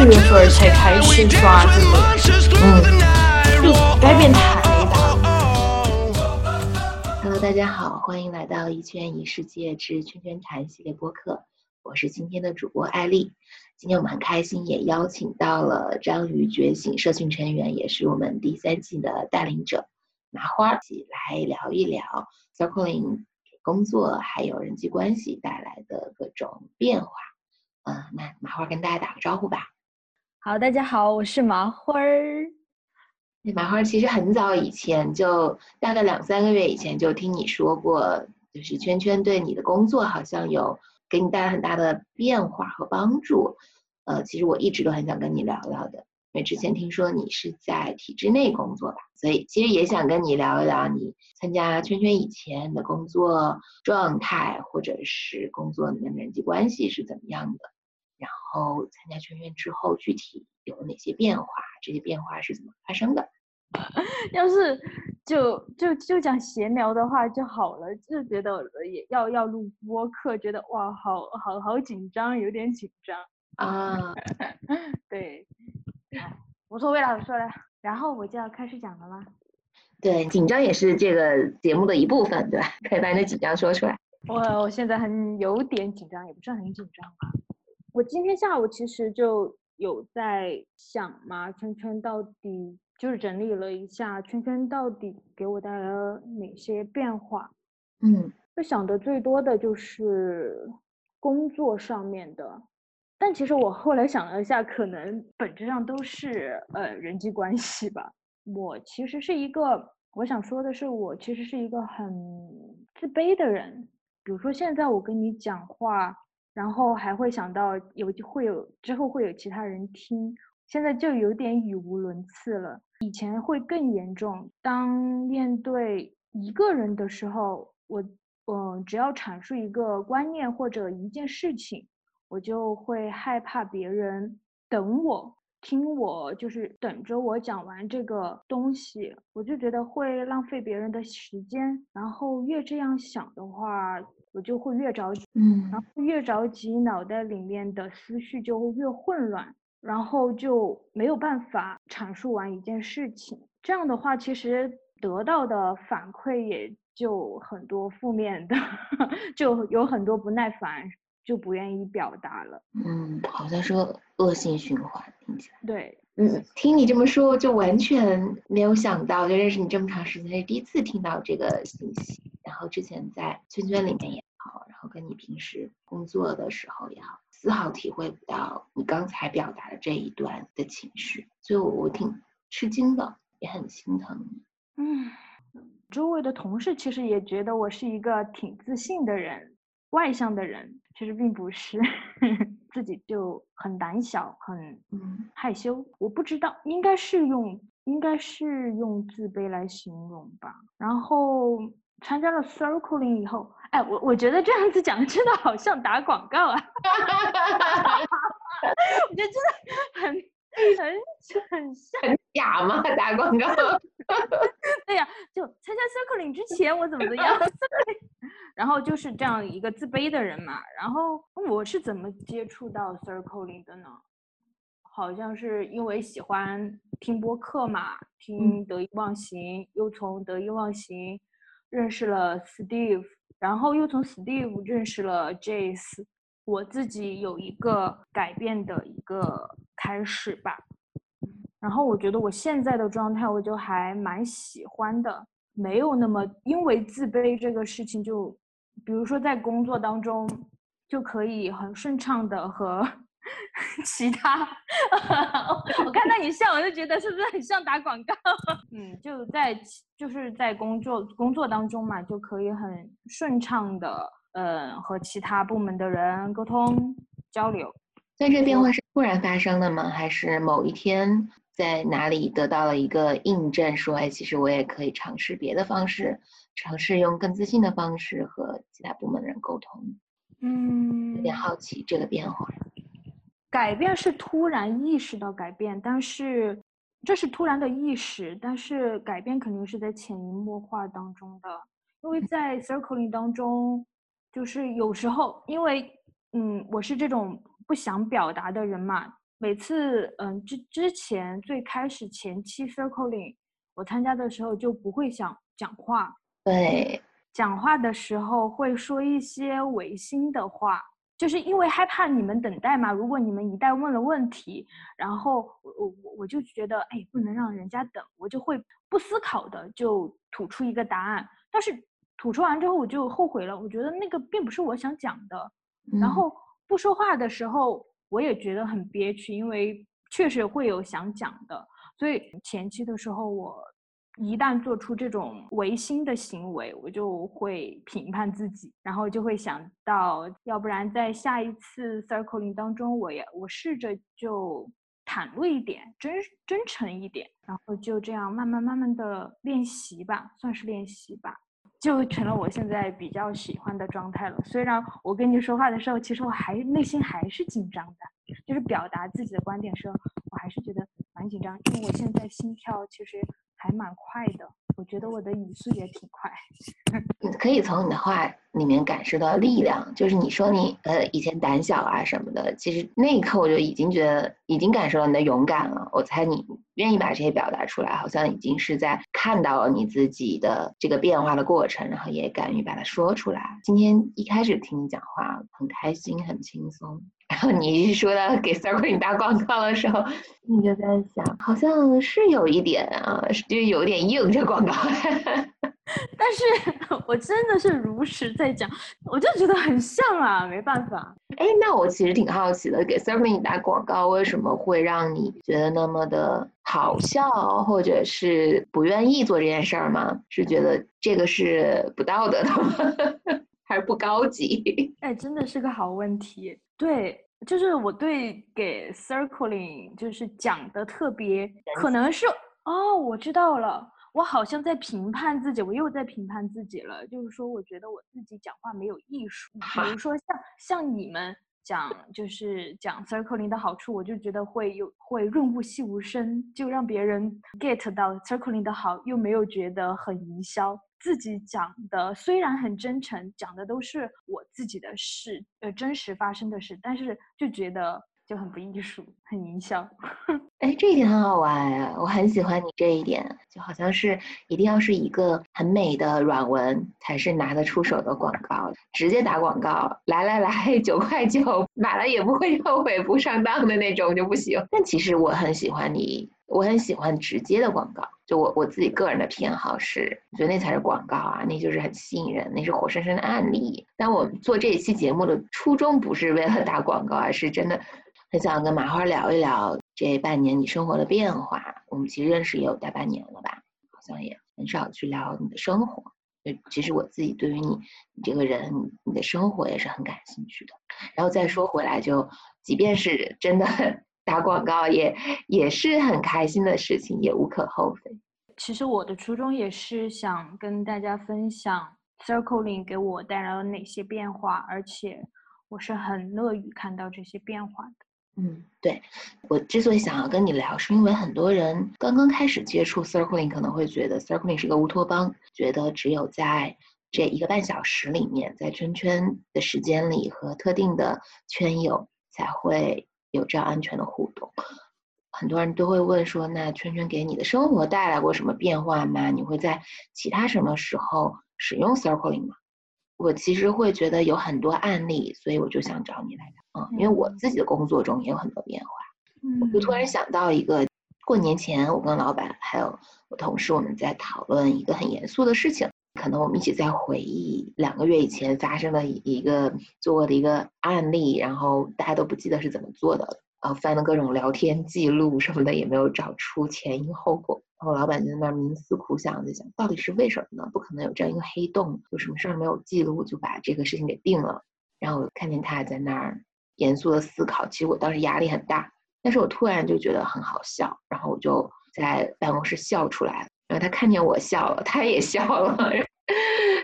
四月份才开始刷这个，嗯，就改变太大了。Hello，大家好，欢迎来到一圈一世界之圈圈谈系列播客，我是今天的主播艾丽。今天我们很开心，也邀请到了章鱼觉醒社群成员，也是我们第三季的带领者麻花，一起来聊一聊 Circling 工作还有人际关系带来的各种变化。嗯，那麻花跟大家打个招呼吧。好，大家好，我是麻花儿。麻花儿其实很早以前就大概两三个月以前就听你说过，就是圈圈对你的工作好像有给你带来很大的变化和帮助。呃，其实我一直都很想跟你聊聊的，因为之前听说你是在体制内工作吧，所以其实也想跟你聊一聊你参加圈圈以前的工作状态，或者是工作里面的人际关系是怎么样的。然后参加圈圈之后，具体有哪些变化？这些变化是怎么发生的？要是就就就讲闲聊的话就好了，就觉得也要要录播课，觉得哇，好好好紧张，有点紧张。啊，对，好无所谓了，我说了，然后我就要开始讲了吗？对，紧张也是这个节目的一部分，对吧？可以把你的紧张说出来。我我现在很有点紧张，也不是很紧张吧。我今天下午其实就有在想嘛，圈圈到底就是整理了一下，圈圈到底给我带来了哪些变化？嗯就想的最多的就是工作上面的，但其实我后来想了一下，可能本质上都是呃人际关系吧。我其实是一个，我想说的是，我其实是一个很自卑的人。比如说现在我跟你讲话，然后还会想到有会有之后会有其他人听，现在就有点语无伦次了。以前会更严重，当面对一个人的时候，我嗯、只要阐述一个观念或者一件事情，我就会害怕别人等我。听我就是等着我讲完这个东西，我就觉得会浪费别人的时间。然后越这样想的话，我就会越着急，嗯然后越着急，脑袋里面的思绪就会越混乱，然后就没有办法阐述完一件事情。这样的话，其实得到的反馈也就很多负面的，就有很多不耐烦，就不愿意表达了。嗯，好像是个恶性循环，听起来。对，嗯，听你这么说，就完全没有想到，就认识你这么长时间，是第一次听到这个信息。然后之前在圈圈里面也好，然后跟你平时工作的时候也好，丝毫体会不到你刚才表达的这一段的情绪，所以我挺吃惊的，也很心疼。嗯，周围的同事其实也觉得我是一个挺自信的人，外向的人，其实并不是，自己就很胆小，很嗯害羞。我不知道，应该是用应该是用自卑来形容吧。然后参加了 Circling 以后，哎，我我觉得这样子讲真的好像打广告啊，我觉得真的很很很像。很假吗？打广告？对呀、就参加 circling 之前我怎么怎么样，然后就是这样一个自卑的人嘛。然后我是怎么接触到 circling 的呢？好像是因为喜欢听播客嘛，听得意忘形，又从得意忘形认识了 Steve，然后又从 Steve 认识了 Jace。我自己有一个改变的一个开始吧。然后我觉得我现在的状态，我就还蛮喜欢的，没有那么因为自卑这个事情就，比如说在工作当中，就可以很顺畅的和 其他，我看到你笑，我就觉得是不是很像打广告？嗯，就在就是在工作工作当中嘛，就可以很顺畅的，呃，和其他部门的人沟通交流。但这变化是突然发生的吗？还是某一天在哪里得到了一个印证，说，哎，其实我也可以尝试别的方式，尝试用更自信的方式和其他部门的人沟通？嗯，有点好奇这个变化。改变是突然意识到改变，但是这是突然的意识，但是改变肯定是在潜移默化当中的。因为在 circling 当中，就是有时候，因为嗯，我是这种不想表达的人嘛。每次嗯之之前最开始前期 circling，我参加的时候就不会想讲话。对，讲话的时候会说一些违心的话。就是因为害怕你们等待嘛，如果你们一旦问了问题，然后我我我就觉得，哎，不能让人家等，我就会不思考的就吐出一个答案。但是吐出完之后，我就后悔了，我觉得那个并不是我想讲的。然后不说话的时候，我也觉得很憋屈，因为确实会有想讲的。所以前期的时候我。一旦做出这种违心的行为，我就会评判自己，然后就会想到，要不然在下一次 circling 当中，我也我试着就坦露一点，真真诚一点，然后就这样慢慢慢慢的练习吧，算是练习吧，就成了我现在比较喜欢的状态了。虽然我跟你说话的时候，其实我还内心还是紧张的，就是表达自己的观点时候，我还是觉得蛮紧张，因为我现在心跳其实。还蛮快的，我觉得我的语速也挺快。你 可以从你的话里面感受到力量，就是你说你呃以前胆小啊什么的，其实那一刻我就已经觉得已经感受到你的勇敢了。我猜你愿意把这些表达出来，好像已经是在看到了你自己的这个变化的过程，然后也敢于把它说出来。今天一开始听你讲话，很开心，很轻松。然后你一说到给 Circle 打广告的时候，你就在想，好像是有一点啊，就有点硬这广告。但是我真的是如实在讲，我就觉得很像啊，没办法。哎，那我其实挺好奇的，给 Circle 打广告为什么会让你觉得那么的好笑，或者是不愿意做这件事儿吗？是觉得这个是不道德的吗？还是不高级？哎，真的是个好问题。对，就是我对给 circling 就是讲的特别，可能是哦，我知道了，我好像在评判自己，我又在评判自己了。就是说，我觉得我自己讲话没有艺术。比如说，像像你们讲，就是讲 circling 的好处，我就觉得会有会润物细无声，就让别人 get 到 circling 的好，又没有觉得很营销。自己讲的虽然很真诚，讲的都是我自己的事，呃，真实发生的事，但是就觉得就很不艺术，很营销。哎，这一点很好玩呀，我很喜欢你这一点，就好像是一定要是一个很美的软文才是拿得出手的广告，直接打广告，来来来，九块九买了也不会后悔不上当的那种就不行。但其实我很喜欢你。我很喜欢直接的广告，就我我自己个人的偏好是，我觉得那才是广告啊，那就是很吸引人，那是活生生的案例。但我做这一期节目的初衷不是为了打广告，而是真的很想跟麻花聊一聊这半年你生活的变化。我们其实认识也有大半年了吧，好像也很少去聊你的生活。就其实我自己对于你你这个人你的生活也是很感兴趣的。然后再说回来，就即便是真的。打广告也也是很开心的事情，也无可厚非。其实我的初衷也是想跟大家分享 circling 给我带来了哪些变化，而且我是很乐于看到这些变化的。嗯，对我之所以想要跟你聊，是因为很多人刚刚开始接触 circling，可能会觉得 circling 是个乌托邦，觉得只有在这一个半小时里面，在圈圈的时间里和特定的圈友才会。有这样安全的互动，很多人都会问说：“那圈圈给你的生活带来过什么变化吗？你会在其他什么时候使用 circling 吗？”我其实会觉得有很多案例，所以我就想找你来聊。嗯，因为我自己的工作中也有很多变化。嗯，我就突然想到一个，过年前我跟老板还有我同事我们在讨论一个很严肃的事情。可能我们一起在回忆两个月以前发生的一个做过的一个案例，然后大家都不记得是怎么做的，然后翻了各种聊天记录什么的，也没有找出前因后果。然后老板就在那儿冥思苦想，就想到底是为什么呢？不可能有这样一个黑洞，有什么事儿没有记录就把这个事情给定了。然后看见他在那儿严肃的思考，其实我当时压力很大，但是我突然就觉得很好笑，然后我就在办公室笑出来。然后他看见我笑了，他也笑了，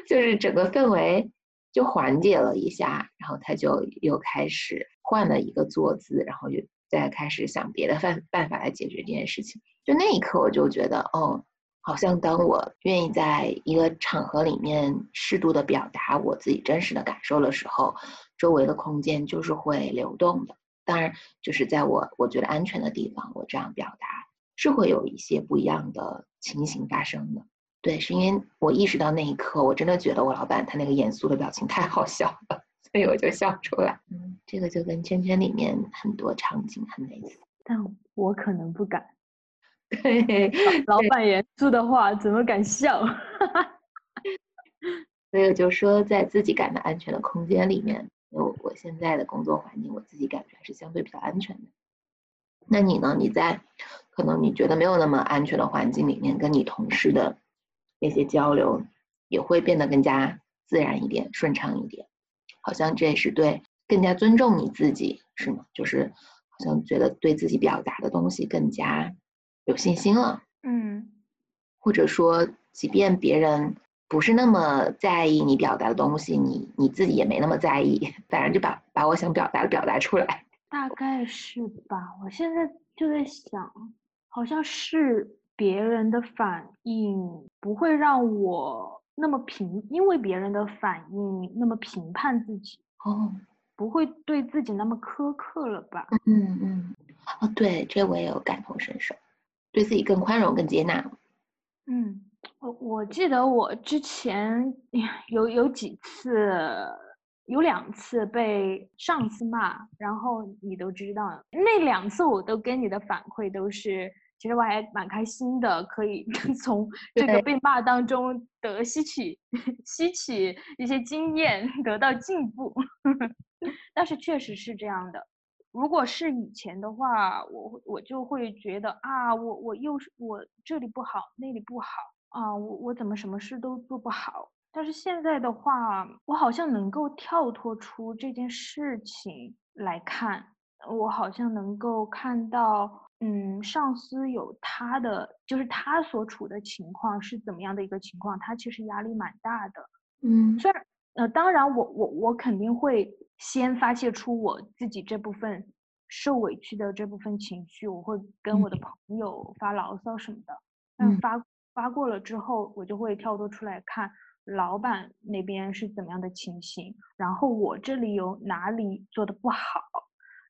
就是整个氛围就缓解了一下。然后他就又开始换了一个坐姿，然后就再开始想别的办办法来解决这件事情。就那一刻，我就觉得，哦，好像当我愿意在一个场合里面适度的表达我自己真实的感受的时候，周围的空间就是会流动的。当然，就是在我我觉得安全的地方，我这样表达是会有一些不一样的情形发生的。对，是因为我意识到那一刻，我真的觉得我老板他那个严肃的表情太好笑了，所以我就笑出来。嗯，这个就跟圈圈里面很多场景很类似，但我可能不敢。对，老板严肃的话怎么敢笑？所以我就说，在自己感到安全的空间里面，我我现在的工作环境，我自己感觉还是相对比较安全的。那你呢？你在可能你觉得没有那么安全的环境里面，跟你同事的那些交流，也会变得更加自然一点、顺畅一点。好像这也是对更加尊重你自己，是吗？就是好像觉得对自己表达的东西更加。有信心了，嗯，或者说，即便别人不是那么在意你表达的东西，你你自己也没那么在意，反正就把把我想表达的表达出来。大概是吧。我现在就在想，好像是别人的反应不会让我那么评，因为别人的反应那么评判自己哦，不会对自己那么苛刻了吧？嗯嗯，哦，对，这我也有感同身受。对自己更宽容、更接纳。嗯，我我记得我之前有有几次，有两次被上司骂，然后你都知道，那两次我都跟你的反馈都是，其实我还蛮开心的，可以 从这个被骂当中得吸取 吸取一些经验，得到进步。但是确实是这样的。如果是以前的话，我我就会觉得啊，我我又是我这里不好，那里不好啊，我我怎么什么事都做不好？但是现在的话，我好像能够跳脱出这件事情来看，我好像能够看到，嗯，上司有他的，就是他所处的情况是怎么样的一个情况，他其实压力蛮大的，嗯，虽然呃，当然我我我肯定会。先发泄出我自己这部分受委屈的这部分情绪，我会跟我的朋友发牢骚什么的。但发发过了之后，我就会跳脱出来看老板那边是怎么样的情形，然后我这里有哪里做的不好，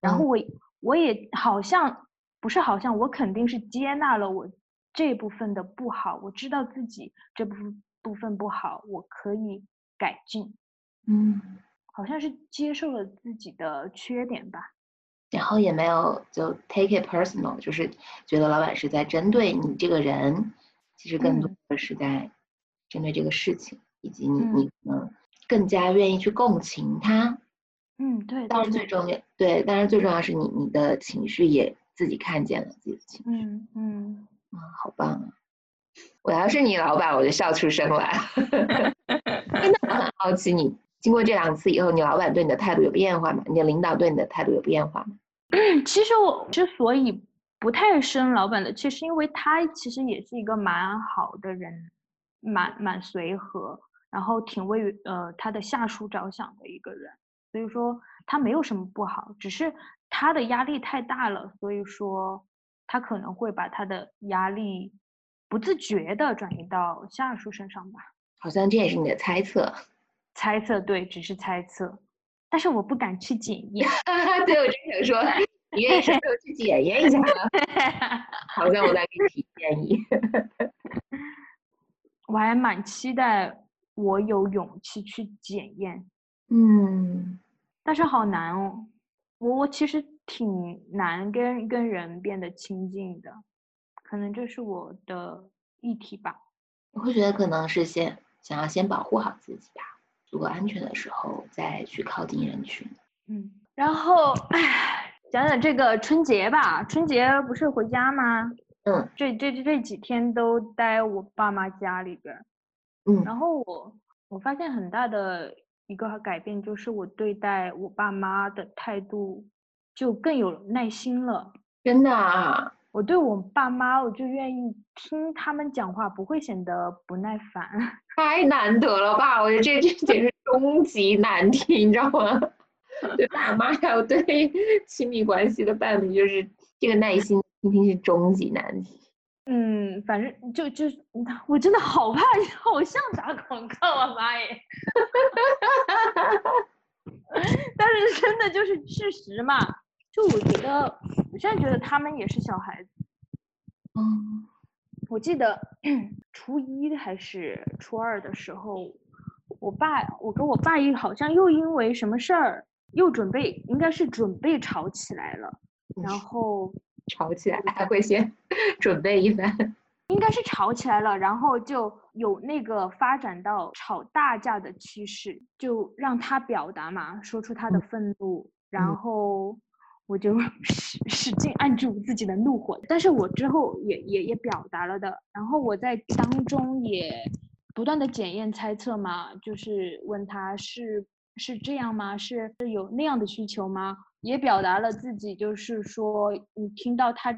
然后我我也好像不是好像，我肯定是接纳了我这部分的不好，我知道自己这部分部分不好，我可以改进。嗯。好像是接受了自己的缺点吧，然后也没有就 take it personal，就是觉得老板是在针对你这个人，其实更多的是在针对这个事情，以及你你可能更加愿意去共情他。嗯，对。当然最重要，对，当然最重要是你你的情绪也自己看见了自己的情绪。嗯嗯，啊，好棒啊！我要是你老板，我就笑出声来。真的很好奇你。经过这两次以后，你老板对你的态度有变化吗？你的领导对你的态度有变化吗？其实我之所以不太生老板的气，是因为他其实也是一个蛮好的人，蛮蛮随和，然后挺为呃他的下属着想的一个人。所以说他没有什么不好，只是他的压力太大了，所以说他可能会把他的压力不自觉的转移到下属身上吧。好像这也是你的猜测。猜测对，只是猜测，但是我不敢去检验。对，我真想说，你愿意什么时候去检验一下呢？好像我在给你提建议。我还蛮期待我有勇气去检验。嗯，但是好难哦。我我其实挺难跟跟人变得亲近的，可能这是我的议题吧。我会觉得可能是先想要先保护好自己吧。足够安全的时候再去靠近人群。嗯，然后唉，讲讲这个春节吧。春节不是回家吗？嗯，这这这几天都待我爸妈家里边。嗯，然后我我发现很大的一个改变就是我对待我爸妈的态度就更有耐心了。真的啊。我对我爸妈，我就愿意听他们讲话，不会显得不耐烦。太难得了吧？我觉得这这简直终极难题，你知道吗？对爸妈还有对亲密关系的伴侣，就是这个耐心，听听是终极难题。嗯，反正就就我真的好怕，好像打广告啊，妈耶！但是真的就是事实嘛，就我觉得，我现在觉得他们也是小孩子。嗯，我记得初一还是初二的时候，我爸，我跟我爸一好像又因为什么事儿又准备，应该是准备吵起来了，然后。吵起来还会先 准备一番，应该是吵起来了，然后就有那个发展到吵大架的趋势，就让他表达嘛，说出他的愤怒，然后我就 使使劲按住自己的怒火，但是我之后也也也表达了的，然后我在当中也不断的检验猜测嘛，就是问他是是这样吗？是有那样的需求吗？也表达了自己，就是说，你听到他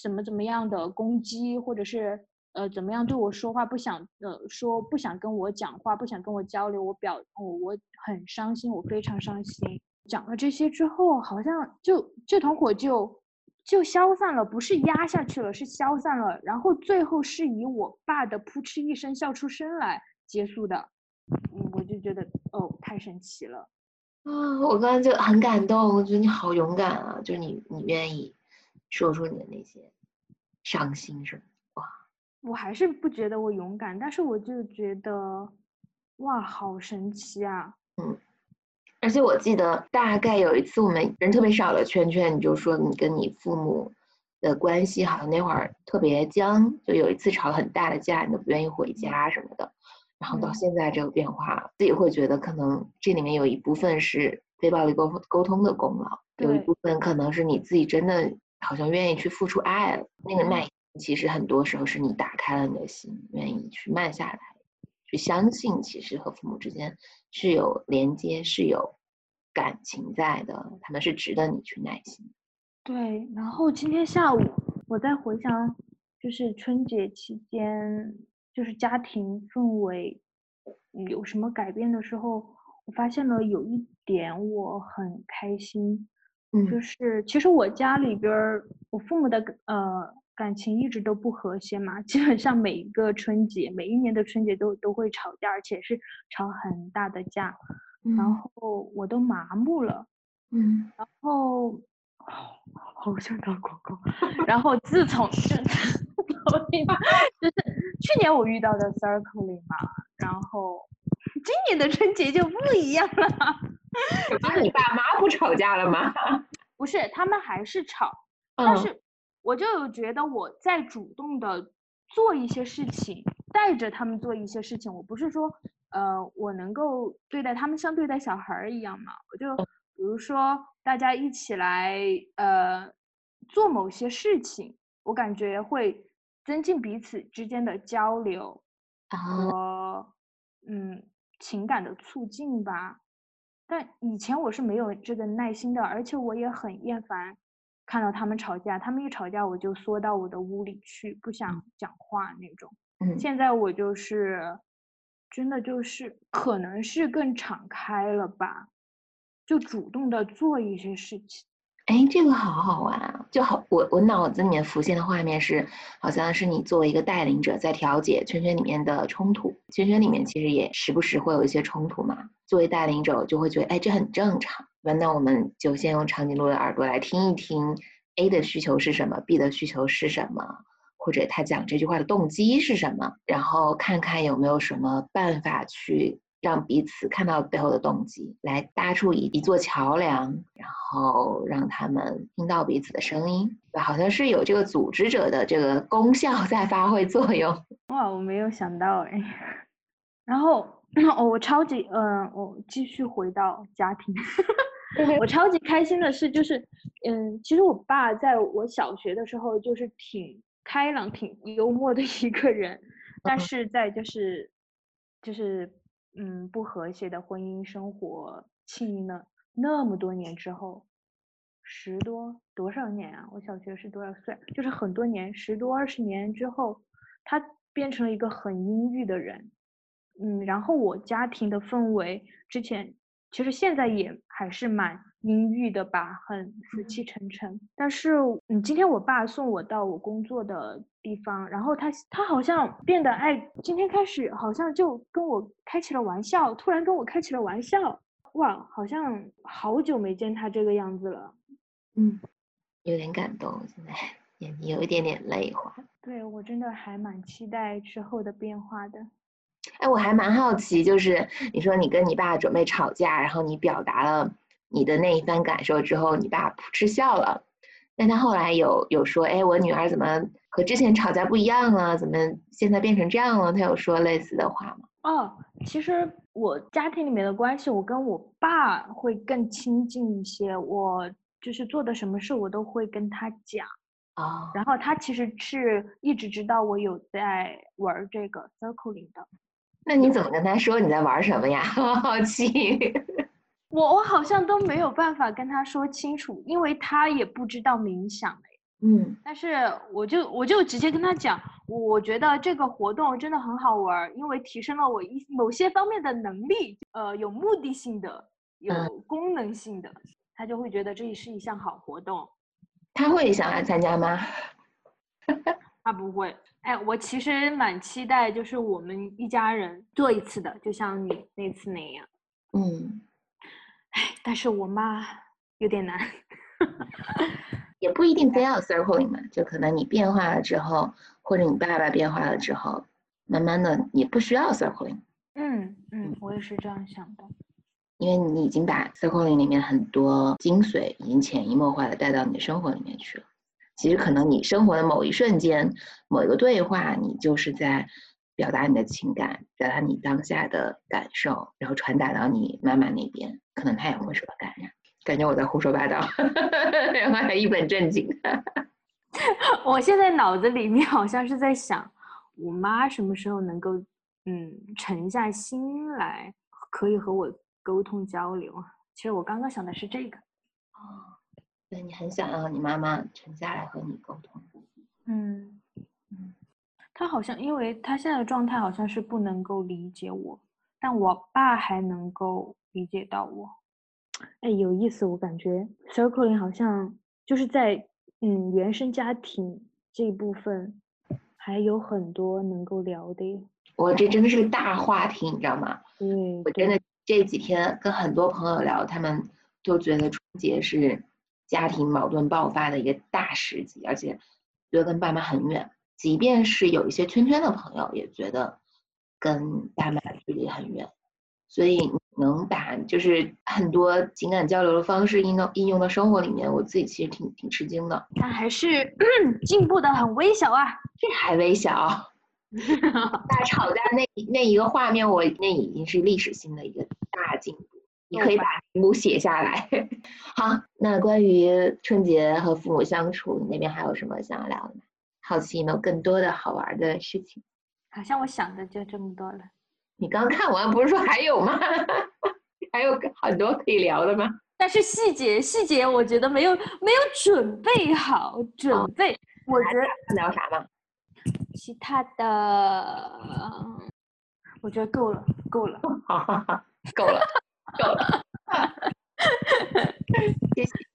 怎么怎么样的攻击，或者是呃怎么样对我说话，不想呃说不想跟我讲话，不想跟我交流，我表我我很伤心，我非常伤心。讲了这些之后，好像就这团火就就消散了，不是压下去了，是消散了。然后最后是以我爸的扑哧一声笑出声来结束的。嗯，我就觉得哦，太神奇了。啊，我刚刚就很感动，我觉得你好勇敢啊！就你，你愿意说出你的那些伤心什么？哇，我还是不觉得我勇敢，但是我就觉得，哇，好神奇啊！嗯，而且我记得大概有一次我们人特别少的圈圈，你就说你跟你父母的关系好像那会儿特别僵，就有一次吵很大的架，你都不愿意回家什么的。然后到现在这个变化，自己会觉得可能这里面有一部分是非暴力沟沟通的功劳，有一部分可能是你自己真的好像愿意去付出爱了。那个耐心其实很多时候是你打开了你的心，愿意去慢下来，去相信其实和父母之间是有连接，是有感情在的，他们是值得你去耐心。对，然后今天下午我在回想，就是春节期间。就是家庭氛围有什么改变的时候，我发现了有一点我很开心，就是其实我家里边儿我父母的呃感情一直都不和谐嘛，基本上每一个春节每一年的春节都都会吵架，而且是吵很大的架，然后我都麻木了，嗯，然后好想打广告，然后自从就 就是。去年我遇到的 circling 嘛，然后今年的春节就不一样了。是你爸妈不吵架了吗？不是，他们还是吵，但是我就有觉得我在主动的做一些事情，带着他们做一些事情。我不是说，呃，我能够对待他们像对待小孩儿一样嘛？我就比如说大家一起来，呃，做某些事情，我感觉会。增进彼此之间的交流和嗯情感的促进吧，但以前我是没有这个耐心的，而且我也很厌烦看到他们吵架，他们一吵架我就缩到我的屋里去，不想讲话那种。现在我就是真的就是可能是更敞开了吧，就主动的做一些事情。哎，这个好好玩啊！就好，我我脑子里面浮现的画面是，好像是你作为一个带领者在调解圈圈里面的冲突。圈圈里面其实也时不时会有一些冲突嘛。作为带领者，就会觉得，哎，这很正常。那我们就先用长颈鹿的耳朵来听一听，A 的需求是什么，B 的需求是什么，或者他讲这句话的动机是什么，然后看看有没有什么办法去。让彼此看到背后的动机，来搭出一一座桥梁，然后让他们听到彼此的声音，好像是有这个组织者的这个功效在发挥作用。哇，我没有想到哎。然后，哦，我超级，嗯，我继续回到家庭，我超级开心的是，就是，嗯，其实我爸在我小学的时候就是挺开朗、挺幽默的一个人，但是在就是，就是。嗯，不和谐的婚姻生活，经历了那么多年之后，十多多少年啊？我小学是多少岁？就是很多年，十多二十年之后，他变成了一个很阴郁的人。嗯，然后我家庭的氛围之前，其实现在也还是蛮阴郁的吧，很死气沉沉。但是，嗯，今天我爸送我到我工作的地方，然后他他好像变得爱，今天开始好像就跟我开起了玩笑，突然跟我开起了玩笑，哇，好像好久没见他这个样子了。嗯，有点感动，现在眼睛有一点点泪花。对我真的还蛮期待之后的变化的。哎，我还蛮好奇，就是你说你跟你爸准备吵架，然后你表达了你的那一番感受之后，你爸噗嗤笑了。但他后来有有说，哎，我女儿怎么和之前吵架不一样了？怎么现在变成这样了？他有说类似的话吗？哦，其实我家庭里面的关系，我跟我爸会更亲近一些。我就是做的什么事，我都会跟他讲。哦。然后他其实是一直知道我有在玩这个 circling 的。那你怎么跟他说你在玩什么呀？我 好奇。我我好像都没有办法跟他说清楚，因为他也不知道冥想嗯。但是我就我就直接跟他讲，我觉得这个活动真的很好玩，因为提升了我一某些方面的能力，呃，有目的性的，有功能性的，他就会觉得这也是一项好活动。他会想来参加吗？他不会。哎，我其实蛮期待，就是我们一家人做一次的，就像你那次那样。嗯，哎，但是我妈有点难，也不一定非要 circling 嘛，就可能你变化了之后，或者你爸爸变化了之后，慢慢的也不需要 circling。嗯嗯，我也是这样想的，因为你已经把 circling 里面很多精髓已经潜移默化的带到你的生活里面去了。其实可能你生活的某一瞬间，某一个对话，你就是在表达你的情感，表达你当下的感受，然后传达到你妈妈那边，可能她也会受到感染。感觉我在胡说八道，然后还一本正经。我现在脑子里面好像是在想，我妈什么时候能够嗯沉下心来，可以和我沟通交流。其实我刚刚想的是这个。哦。对你很想要你妈妈沉下来和你沟通，嗯嗯，他好像因为他现在的状态好像是不能够理解我，但我爸还能够理解到我，哎，有意思，我感觉 circling 好像就是在嗯原生家庭这一部分还有很多能够聊的，我这真的是个大话题，你知道吗？嗯，我真的这几天跟很多朋友聊，他们都觉得春节是。家庭矛盾爆发的一个大时机，而且觉得跟爸妈很远。即便是有一些圈圈的朋友，也觉得跟爸妈距离很远。所以能把就是很多情感交流的方式应用应用到生活里面，我自己其实挺挺吃惊的。但还是 进步的很微小啊，这还微小。大吵架那那一个画面，我那已经是历史性的一个大进步。你可以把题目写下来。好，那关于春节和父母相处，你那边还有什么想要聊的吗？好奇有没有更多的好玩的事情？好像我想的就这么多了。你刚看完不是说还有吗？还有很多可以聊的吗？但是细节细节，我觉得没有没有准备好准备。我觉得聊啥呢？其他的，我觉得够了，够了。好好好，够了。够了，谢谢。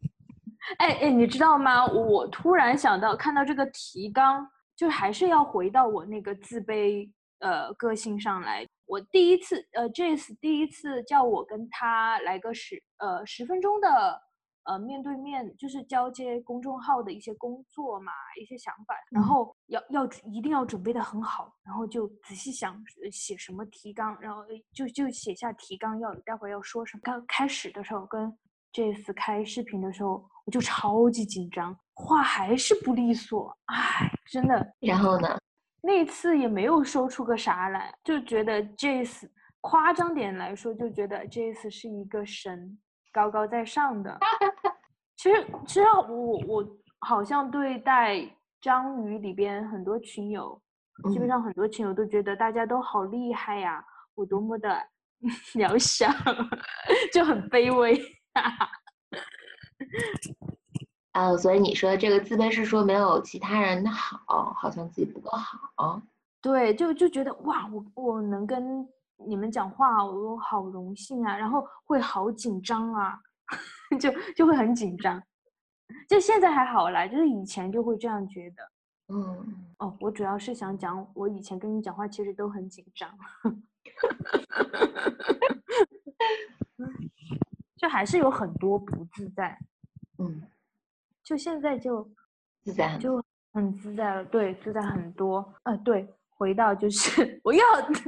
哎哎，你知道吗？我突然想到，看到这个提纲，就还是要回到我那个自卑呃个性上来。我第一次呃，Jace 第一次叫我跟他来个十呃十分钟的。呃，面对面就是交接公众号的一些工作嘛，一些想法，然后要要一定要准备的很好，然后就仔细想写什么提纲，然后就就写下提纲要待会儿要说什么。刚开始的时候跟这次开视频的时候，我就超级紧张，话还是不利索，唉，真的。然后呢？那次也没有说出个啥来，就觉得这次夸张点来说，就觉得这次是一个神。高高在上的，其实其实我我好像对待章鱼里边很多群友，基本上很多群友都觉得大家都好厉害呀，我多么的 渺小，就很卑微。哦，所以你说这个自卑是说没有其他人的好，好像自己不够好。对，就就觉得哇，我我能跟。你们讲话我好荣幸啊，然后会好紧张啊，就就会很紧张。就现在还好啦，就是以前就会这样觉得。嗯，哦，我主要是想讲，我以前跟你讲话其实都很紧张，就还是有很多不自在。嗯，就现在就自在很就很自在了，对，自在很多。呃，对，回到就是 我要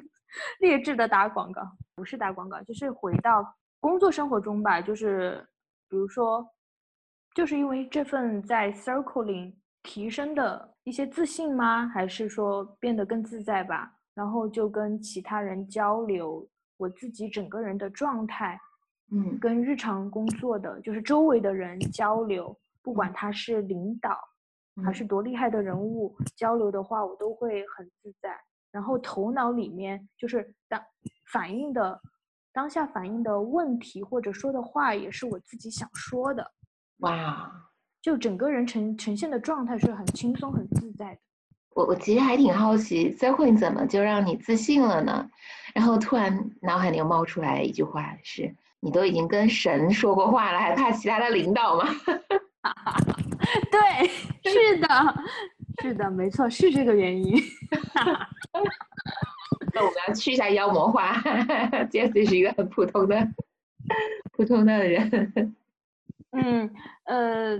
劣质的打广告，不是打广告，就是回到工作生活中吧，就是比如说，就是因为这份在 circling 提升的一些自信吗？还是说变得更自在吧？然后就跟其他人交流，我自己整个人的状态。嗯跟日常工作的就是周围的人交流，不管他是领导还是多厉害的人物，交流的话，我都会很自在。然后头脑里面就是当反映的当下反映的问题或者说的话，也是我自己想说的，哇，就整个人呈呈现的状态是很轻松很自在的。我我其实还挺好奇 l i n 怎么就让你自信了呢？然后突然脑海里又冒出来一句话是。你都已经跟神说过话了，还怕其他的领导吗？对，是的，是的，没错，是这个原因。那我们要去一下妖魔化，Jessie 是一个很普通的、普通的人。嗯，呃，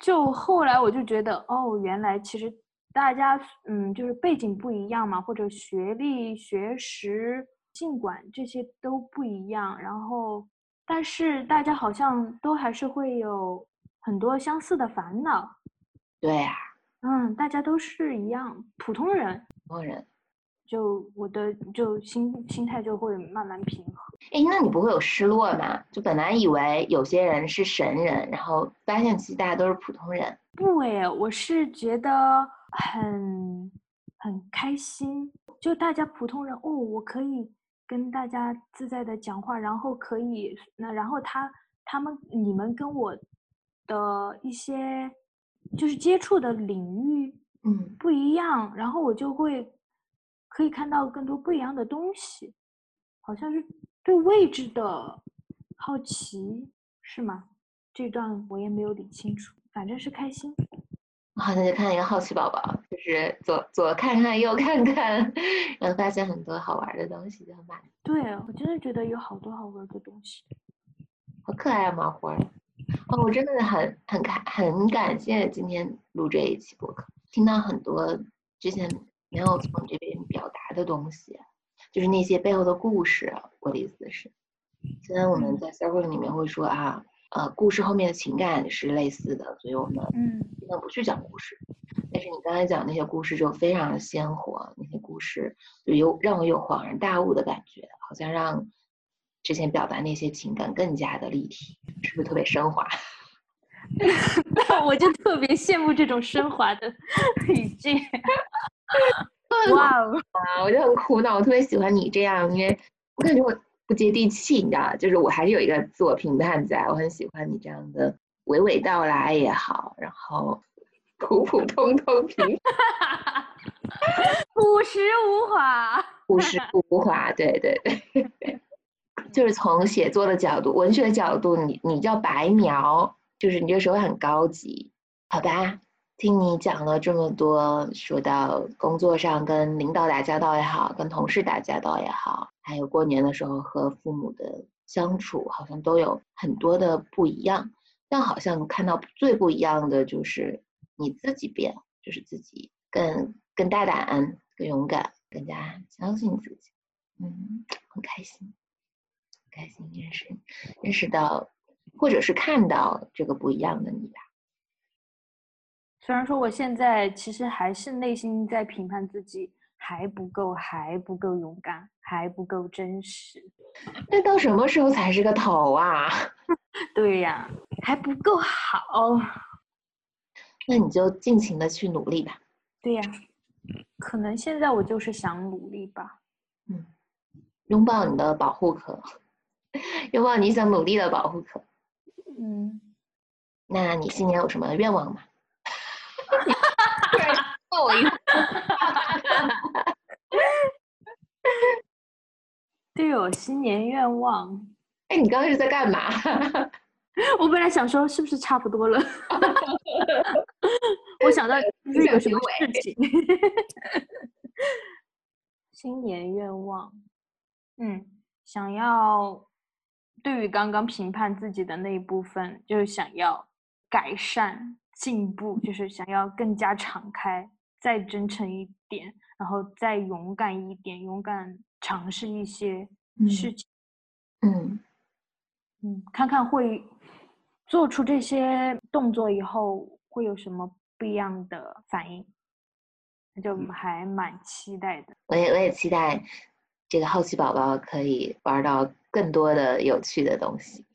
就后来我就觉得，哦，原来其实大家，嗯，就是背景不一样嘛，或者学历、学识、尽管这些都不一样，然后。但是大家好像都还是会有很多相似的烦恼，对呀，嗯，大家都是一样普通人，普通人，就我的就心心态就会慢慢平和。哎，那你不会有失落吗？就本来以为有些人是神人，然后发现其实大家都是普通人。不哎，我是觉得很很开心，就大家普通人哦，我可以。跟大家自在的讲话，然后可以那，然后他他们你们跟我的一些就是接触的领域，嗯，不一样，然后我就会可以看到更多不一样的东西，好像是对位置的好奇，是吗？这段我也没有理清楚，反正是开心。好，像就看一个好奇宝宝，就是左左看看右看看，然后发现很多好玩的东西，就很满。对，我真的觉得有好多好玩的东西，好可爱啊，毛花。哦，我真的很很感很感谢今天录这一期播客，听到很多之前没有从这边表达的东西，就是那些背后的故事。我的意思是，虽然我们在 circle 里面会说啊。呃，故事后面的情感是类似的，所以我们嗯，尽量不去讲故事。但是你刚才讲那些故事就非常的鲜活，那些故事就有让我有恍然大悟的感觉，好像让之前表达那些情感更加的立体，是不是特别升华？我就特别羡慕这种升华的语境。哇哦，啊，我就很苦恼，我特别喜欢你这样，因为我感觉我。不接地气，你知道就是我还是有一个自我评判在，我很喜欢你这样的娓娓道来也好，然后 普普通通平，朴实无华，朴实无华，对对对，就是从写作的角度、文学的角度，你你叫白描，就是你这时候很高级，好吧？听你讲了这么多，说到工作上跟领导打交道也好，跟同事打交道也好，还有过年的时候和父母的相处，好像都有很多的不一样。但好像看到最不一样的就是你自己变，就是自己更更大胆、更勇敢、更加相信自己。嗯，很开心，开心认识认识到，或者是看到这个不一样的你吧。虽然说我现在其实还是内心在评判自己还不够，还不够勇敢，还不够真实。那到什么时候才是个头啊？对呀，还不够好。那你就尽情的去努力吧。对呀，可能现在我就是想努力吧。嗯，拥抱你的保护壳，拥抱你想努力的保护壳。嗯，那你新年有什么愿望吗？问我一个，对，有新年愿望。哎，你刚刚是在干嘛？我本来想说是不是差不多了，我想到是有什么事情。新年愿望，嗯，想要对于刚刚评判自己的那一部分，就是想要改善、进步，就是想要更加敞开，再真诚一点，然后再勇敢一点，勇敢尝试一些事情。嗯嗯，看看会做出这些动作以后会有什么不一样的反应，那就还蛮期待的。我也我也期待这个好奇宝宝可以玩到更多的有趣的东西。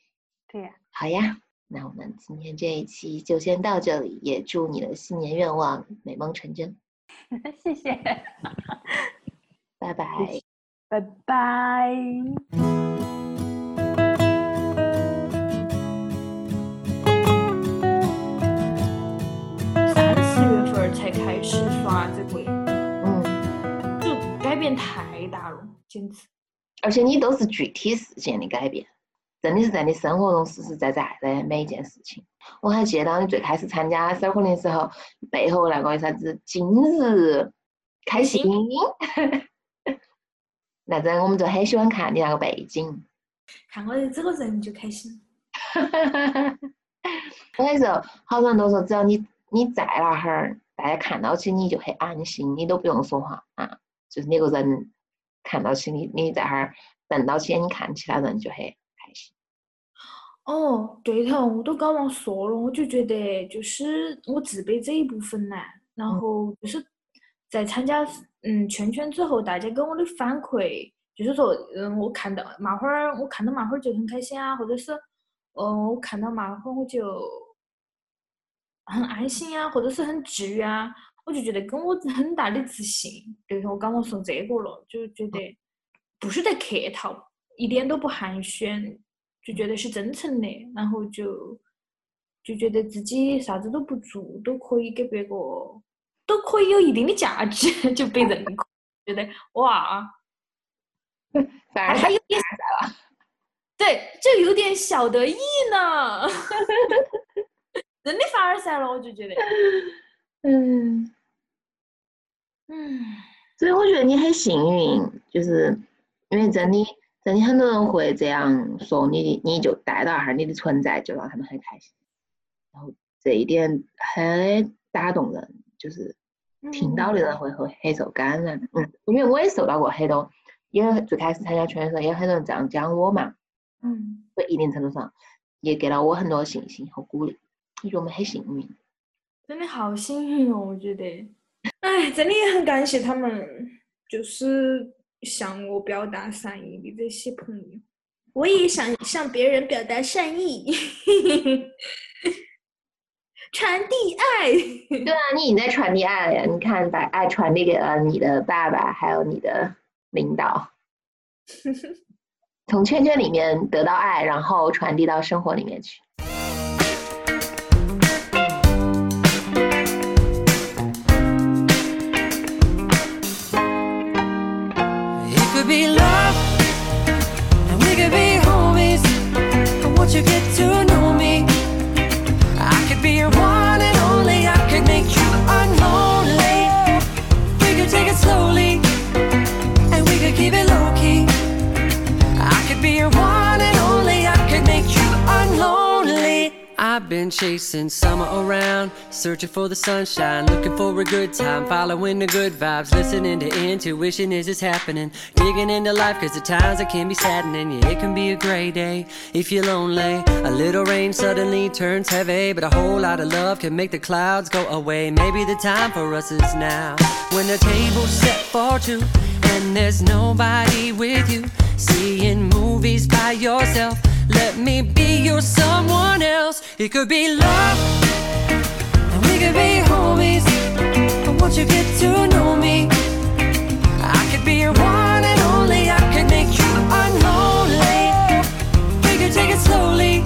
对呀，好呀，那我们今天这一期就先到这里，也祝你的新年愿望美梦成真。谢谢，拜拜，拜拜。三四月份才开始刷这个，嗯，就改变太大了，简直。而且你都是具体事件的改变，真的是在你生活中实实在在的每一件事情。我还记得到你最开始参加 circle 的时候，背后那个啥子今日开心，那阵我们就很喜欢看你那个背景，看我这个人就开心。我跟你说，好多人都说只要你你在那哈儿。大家看到起你就很安心，你都不用说话啊，就是你个人看到起你，你在那儿瞪到起，你看其他人就很。哦，对头，我都刚忘说了，我就觉得就是我自卑这一部分呢，然后就是在参加嗯圈圈之后，大家给我的反馈就是说，嗯，我看到麻花儿，我看到麻花儿就很开心啊，或者是，嗯，我看到麻花儿我就。很安心啊，或者是很治愈啊，我就觉得给我很大的自信。对头我刚刚说这个了，就觉得不是在客套，一点都不寒暄，就觉得是真诚的，然后就就觉得自己啥子都不做，都可以给别个，都可以有一定的价值，就被认可，觉得哇，反而还有点对，就有点小得意呢。真的凡尔赛了，我就觉得，嗯嗯，所以我觉得你很幸运，就是因为真的，真的很多人会这样说你，你就带到那儿，你的存在就让他们很开心，然后这一点很打动人，就是听到的人会会很受感染。嗯，因为我也受到过很多，因为最开始参加圈的时候，也有很多人这样讲我嘛，嗯，在一定程度上也给了我很多信心和鼓励。我觉得我们很幸运，真的好幸运哦！我觉得，哎，真的也很感谢他们，就是向我表达善意的这些朋友。我也想向别人表达善意，传递爱。对啊，你已经在传递爱了。你看，把爱传递给了你的爸爸，还有你的领导，从圈圈里面得到爱，然后传递到生活里面去。to get to been chasing summer around, searching for the sunshine, looking for a good time, following the good vibes, listening to intuition. As it's happening, digging into life cause times it can be saddening, yeah it can be a gray day if you're lonely, a little rain suddenly turns heavy, but a whole lot of love can make the clouds go away, maybe the time for us is now, when the table's set for two, and there's nobody with you, seeing movies by yourself, let me be your someone else. It could be love, and we could be homies. But once you get to know me, I could be your one and only. I could make you unholy. We could take it slowly,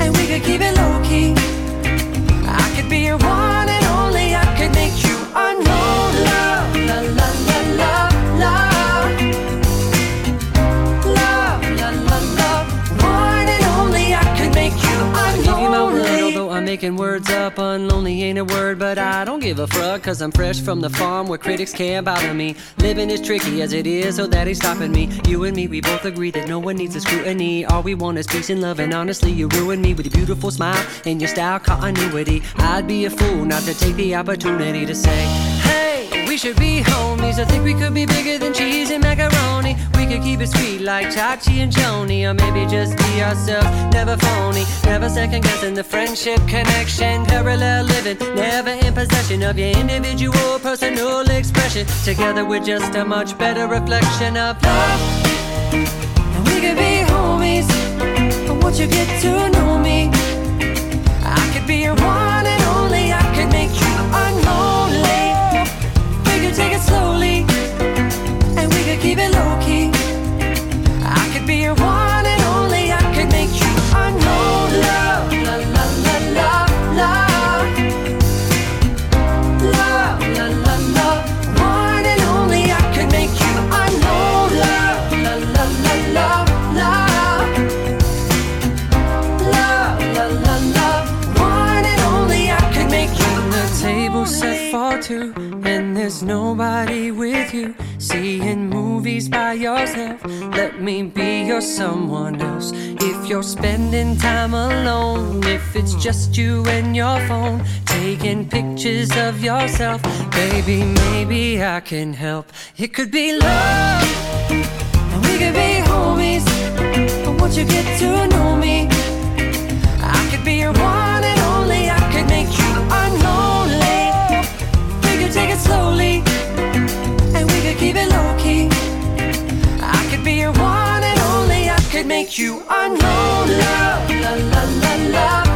and we could keep it low key. I could be your one making words up. Unlonely ain't a word, but I don't give a fuck. Cause I'm fresh from the farm where critics can't bother me. Living is tricky as it is, so that ain't stopping me. You and me, we both agree that no one needs a scrutiny. All we want is peace and love, and honestly, you ruin me with your beautiful smile and your style continuity. I'd be a fool not to take the opportunity to say, Hey, we should be homies. I think we could be bigger than cheese and macaroni. We could keep it sweet like Chachi and Joni, or maybe just be ourselves, never phony, never second guessing the friendship connection. Parallel living, never in possession of your individual personal expression. Together, we're just a much better reflection of love. And we could be homies, once you get to know me, I could be your one and only. I could make you unlonely. Take it slowly, and we could keep it low key. I could be your one yourself. Let me be your someone else. If you're spending time alone, if it's just you and your phone, taking pictures of yourself, baby, maybe I can help. It could be love, and we could be homies. But once you get to know me, I could be your one and only. I could make you unlonely. We could take it slowly, and we could keep it low key. Make you unknown. Love, la la la la.